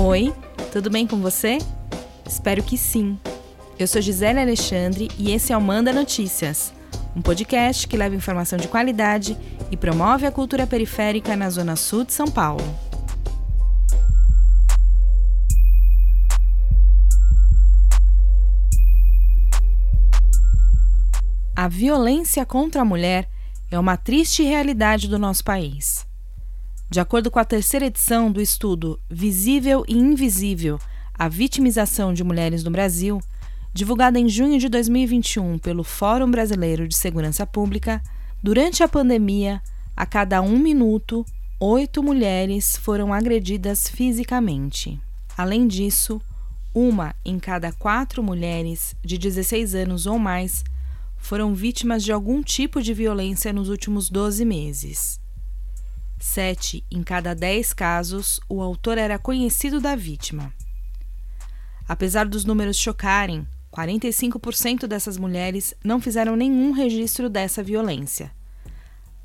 Oi, tudo bem com você? Espero que sim. Eu sou Gisele Alexandre e esse é o Manda Notícias, um podcast que leva informação de qualidade e promove a cultura periférica na Zona Sul de São Paulo. A violência contra a mulher é uma triste realidade do nosso país. De acordo com a terceira edição do estudo Visível e Invisível: A Vitimização de Mulheres no Brasil, divulgada em junho de 2021 pelo Fórum Brasileiro de Segurança Pública, durante a pandemia, a cada um minuto, oito mulheres foram agredidas fisicamente. Além disso, uma em cada quatro mulheres de 16 anos ou mais foram vítimas de algum tipo de violência nos últimos 12 meses. Sete em cada dez casos, o autor era conhecido da vítima. Apesar dos números chocarem, 45% dessas mulheres não fizeram nenhum registro dessa violência.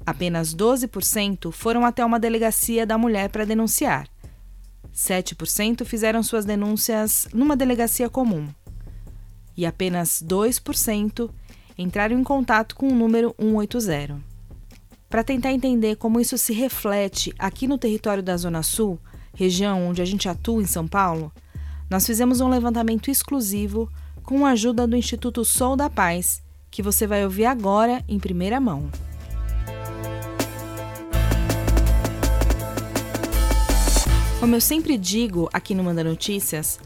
Apenas 12% foram até uma delegacia da mulher para denunciar. 7% fizeram suas denúncias numa delegacia comum. E apenas 2% entraram em contato com o número 180. Para tentar entender como isso se reflete aqui no território da Zona Sul, região onde a gente atua em São Paulo, nós fizemos um levantamento exclusivo com a ajuda do Instituto Sol da Paz, que você vai ouvir agora em primeira mão. Como eu sempre digo aqui no Manda Notícias,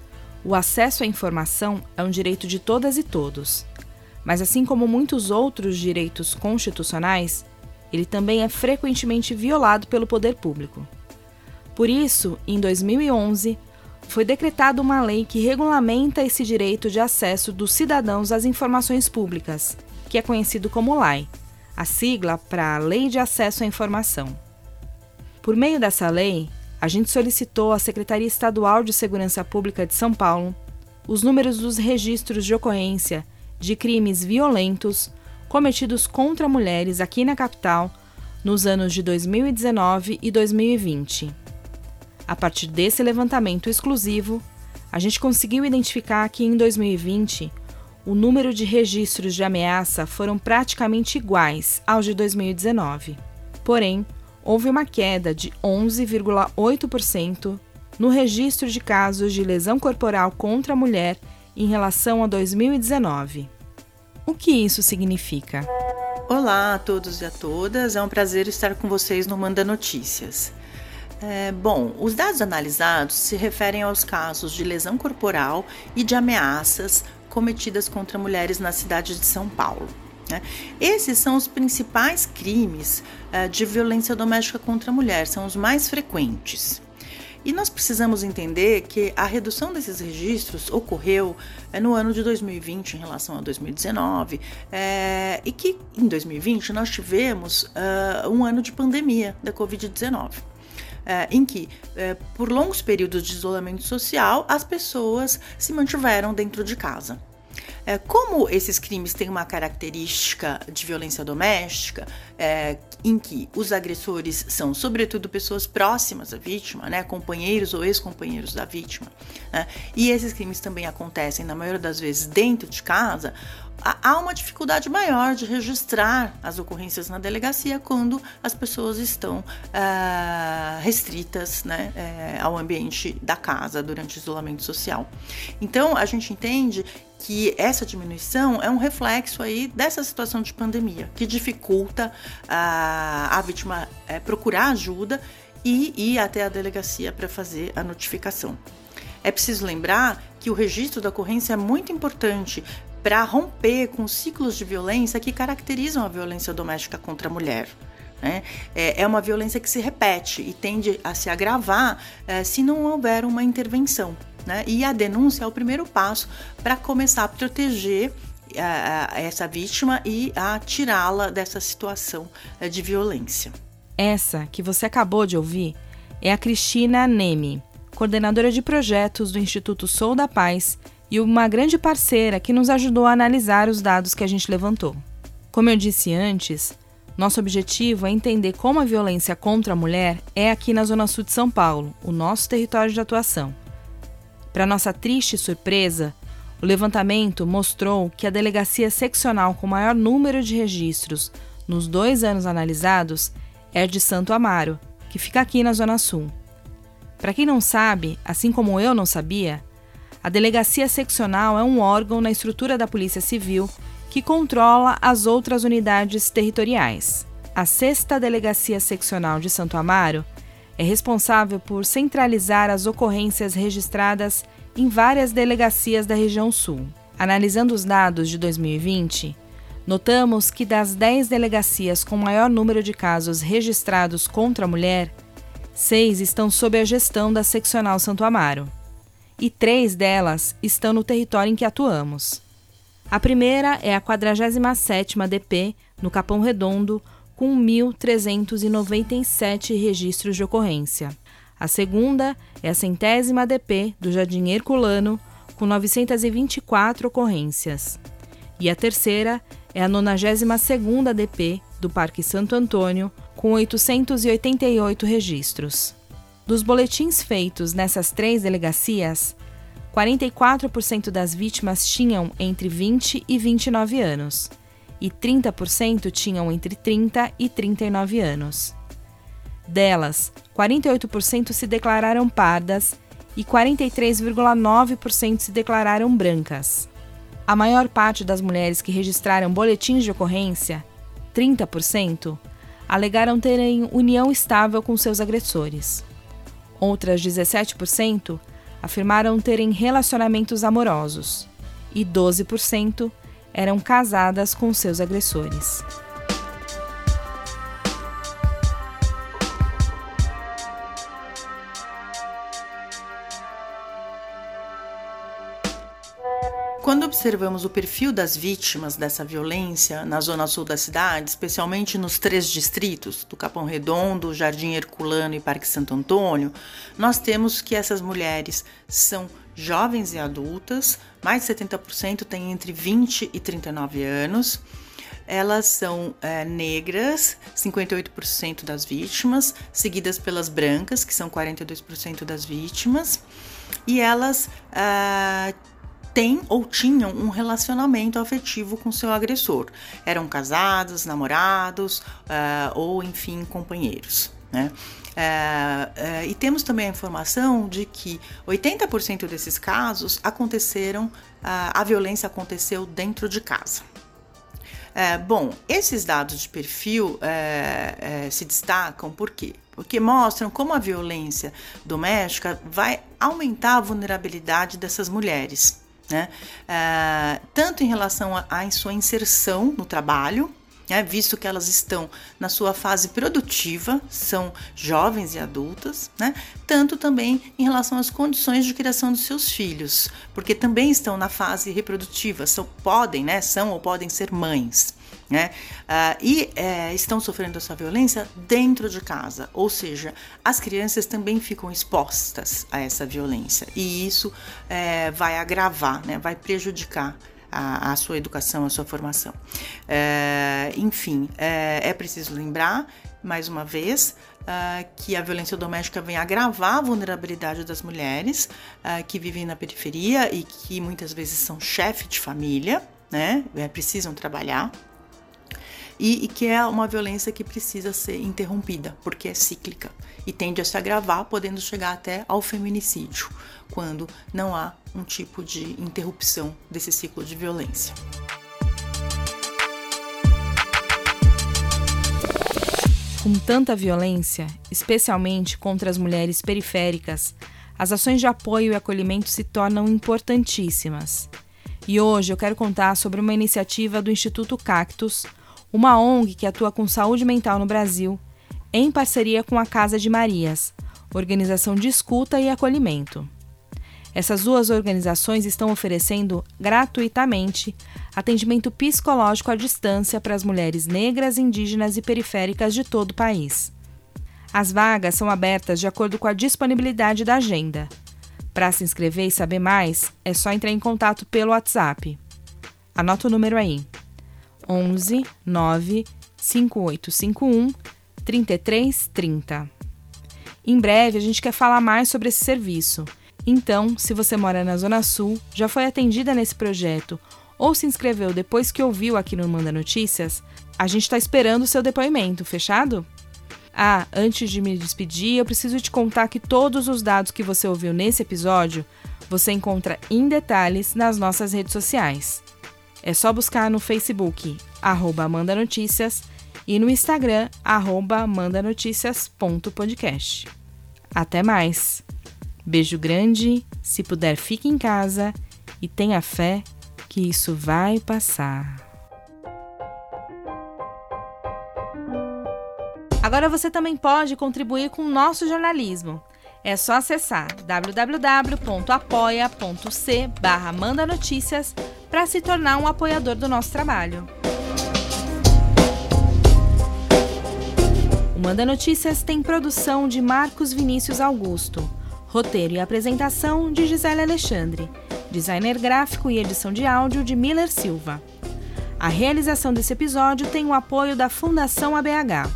o acesso à informação é um direito de todas e todos. Mas assim como muitos outros direitos constitucionais, ele também é frequentemente violado pelo poder público. Por isso, em 2011, foi decretada uma lei que regulamenta esse direito de acesso dos cidadãos às informações públicas, que é conhecido como LAI, a sigla para Lei de Acesso à Informação. Por meio dessa lei, a gente solicitou à Secretaria Estadual de Segurança Pública de São Paulo os números dos registros de ocorrência de crimes violentos cometidos contra mulheres aqui na capital nos anos de 2019 e 2020. A partir desse levantamento exclusivo, a gente conseguiu identificar que em 2020 o número de registros de ameaça foram praticamente iguais aos de 2019. Porém, houve uma queda de 11,8% no registro de casos de lesão corporal contra a mulher em relação a 2019. O que isso significa? Olá a todos e a todas, é um prazer estar com vocês no Manda Notícias. É, bom, os dados analisados se referem aos casos de lesão corporal e de ameaças cometidas contra mulheres na cidade de São Paulo. Né? Esses são os principais crimes uh, de violência doméstica contra a mulher, são os mais frequentes. E nós precisamos entender que a redução desses registros ocorreu é, no ano de 2020 em relação a 2019, é, e que em 2020 nós tivemos uh, um ano de pandemia da Covid-19. É, em que, é, por longos períodos de isolamento social, as pessoas se mantiveram dentro de casa. É, como esses crimes têm uma característica de violência doméstica, é, em que os agressores são, sobretudo, pessoas próximas à vítima, né, companheiros ou ex-companheiros da vítima, né, e esses crimes também acontecem, na maioria das vezes, dentro de casa, há uma dificuldade maior de registrar as ocorrências na delegacia quando as pessoas estão uh, restritas né, uh, ao ambiente da casa durante o isolamento social. Então, a gente entende que essa diminuição é um reflexo aí dessa situação de pandemia, que dificulta uh, a vítima uh, procurar ajuda e ir até a delegacia para fazer a notificação. É preciso lembrar que o registro da ocorrência é muito importante para romper com ciclos de violência que caracterizam a violência doméstica contra a mulher. Né? É, é uma violência que se repete e tende a se agravar é, se não houver uma intervenção. Né? E a denúncia é o primeiro passo para começar a proteger a, a essa vítima e a tirá-la dessa situação é, de violência. Essa que você acabou de ouvir é a Cristina Neme, coordenadora de projetos do Instituto Sou da Paz e uma grande parceira que nos ajudou a analisar os dados que a gente levantou. Como eu disse antes, nosso objetivo é entender como a violência contra a mulher é aqui na Zona Sul de São Paulo, o nosso território de atuação. Para nossa triste surpresa, o levantamento mostrou que a delegacia seccional com maior número de registros nos dois anos analisados é de Santo Amaro, que fica aqui na Zona Sul. Para quem não sabe, assim como eu não sabia, a delegacia seccional é um órgão na estrutura da Polícia Civil que controla as outras unidades territoriais. A sexta delegacia seccional de Santo Amaro é responsável por centralizar as ocorrências registradas em várias delegacias da região sul. Analisando os dados de 2020, notamos que das 10 delegacias com maior número de casos registrados contra a mulher, seis estão sob a gestão da seccional Santo Amaro, e três delas estão no território em que atuamos. A primeira é a 47ª DP, no Capão Redondo, com 1.397 registros de ocorrência. A segunda é a centésima DP do Jardim Herculano, com 924 ocorrências. E a terceira é a 92ª DP do Parque Santo Antônio, com 888 registros. Dos boletins feitos nessas três delegacias, 44% das vítimas tinham entre 20 e 29 anos e 30% tinham entre 30 e 39 anos. Delas, 48% se declararam pardas e 43,9% se declararam brancas. A maior parte das mulheres que registraram boletins de ocorrência, 30%, alegaram terem união estável com seus agressores. Outras 17% afirmaram terem relacionamentos amorosos e 12% eram casadas com seus agressores. Quando observamos o perfil das vítimas dessa violência na zona sul da cidade, especialmente nos três distritos do Capão Redondo, Jardim Herculano e Parque Santo Antônio, nós temos que essas mulheres são jovens e adultas, mais de 70% têm entre 20 e 39 anos. Elas são é, negras, 58% das vítimas, seguidas pelas brancas, que são 42% das vítimas, e elas é, têm ou tinham um relacionamento afetivo com seu agressor. Eram casados, namorados uh, ou, enfim, companheiros. Né? É, é, e temos também a informação de que 80% desses casos aconteceram, a, a violência aconteceu dentro de casa. É, bom, esses dados de perfil é, é, se destacam por quê? Porque mostram como a violência doméstica vai aumentar a vulnerabilidade dessas mulheres. Né? É, tanto em relação à sua inserção no trabalho, né, visto que elas estão na sua fase produtiva, são jovens e adultas, né, tanto também em relação às condições de criação dos seus filhos, porque também estão na fase reprodutiva, são, podem, né, são ou podem ser mães. Né? Uh, e é, estão sofrendo essa violência dentro de casa, ou seja, as crianças também ficam expostas a essa violência e isso é, vai agravar, né? vai prejudicar a, a sua educação, a sua formação. É, enfim, é, é, preciso lembrar, mais uma vez, uh, que a violência doméstica vem agravar a vulnerabilidade das mulheres uh, que vivem na periferia e que muitas vezes são chefe de família, né? É, precisam trabalhar. E, e, que é uma violência que precisa ser interrompida, porque é cíclica e tende a se agravar, podendo chegar até ao feminicídio, quando não há um tipo de interrupção desse ciclo de violência. Com tanta violência, especialmente contra as mulheres periféricas, as ações de apoio e acolhimento se tornam importantíssimas. E hoje eu quero contar sobre uma iniciativa do Instituto Cactus, uma ONG que atua com saúde mental no Brasil, em parceria com a Casa de Marias, organização de escuta e acolhimento. Essas duas organizações estão oferecendo gratuitamente atendimento psicológico à distância para as mulheres negras, indígenas e periféricas de todo o país. As vagas são abertas de acordo com a disponibilidade da agenda. Para se inscrever e saber mais, é só entrar em contato pelo WhatsApp. Anota o número aí: 11 9 5851 3330. Em breve, a gente quer falar mais sobre esse serviço Então, se você mora na Zona Sul, já foi atendida nesse projeto ou se inscreveu depois que ouviu aqui no Manda Notícias, a gente está esperando o seu depoimento, fechado? Ah, antes de me despedir, eu preciso te contar que todos os dados que você ouviu nesse episódio você encontra em detalhes nas nossas redes sociais. É só buscar no Facebook, arroba Amanda Notícias, e no Instagram, arroba mandanoticias.podcast. Até mais! Beijo grande, se puder fique em casa e tenha fé que isso vai passar. Agora você também pode contribuir com o nosso jornalismo. É só acessar www.apoia.c barra para se tornar um apoiador do nosso trabalho. O Manda Notícias tem produção de Marcos Vinícius Augusto, roteiro e apresentação de Gisele Alexandre, designer gráfico e edição de áudio de Miller Silva. A realização desse episódio tem o apoio da Fundação ABH.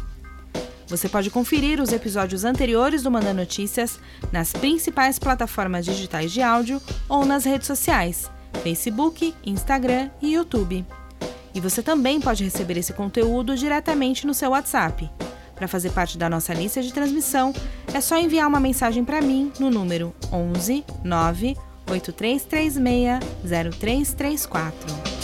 Você pode conferir os episódios anteriores do Manda Notícias nas principais plataformas digitais de áudio ou nas redes sociais, Facebook, Instagram e YouTube. E você também pode receber esse conteúdo diretamente no seu WhatsApp. Para fazer parte da nossa lista de transmissão, é só enviar uma mensagem para mim no número 11 9 8336 0334.